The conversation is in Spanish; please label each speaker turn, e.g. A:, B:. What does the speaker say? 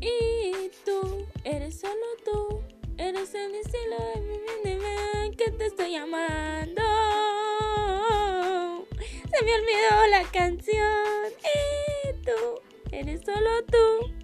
A: Y tú, eres solo tú, eres el estilo de mi vida que te estoy amando. Se me olvidó la canción. Y tú, eres solo tú.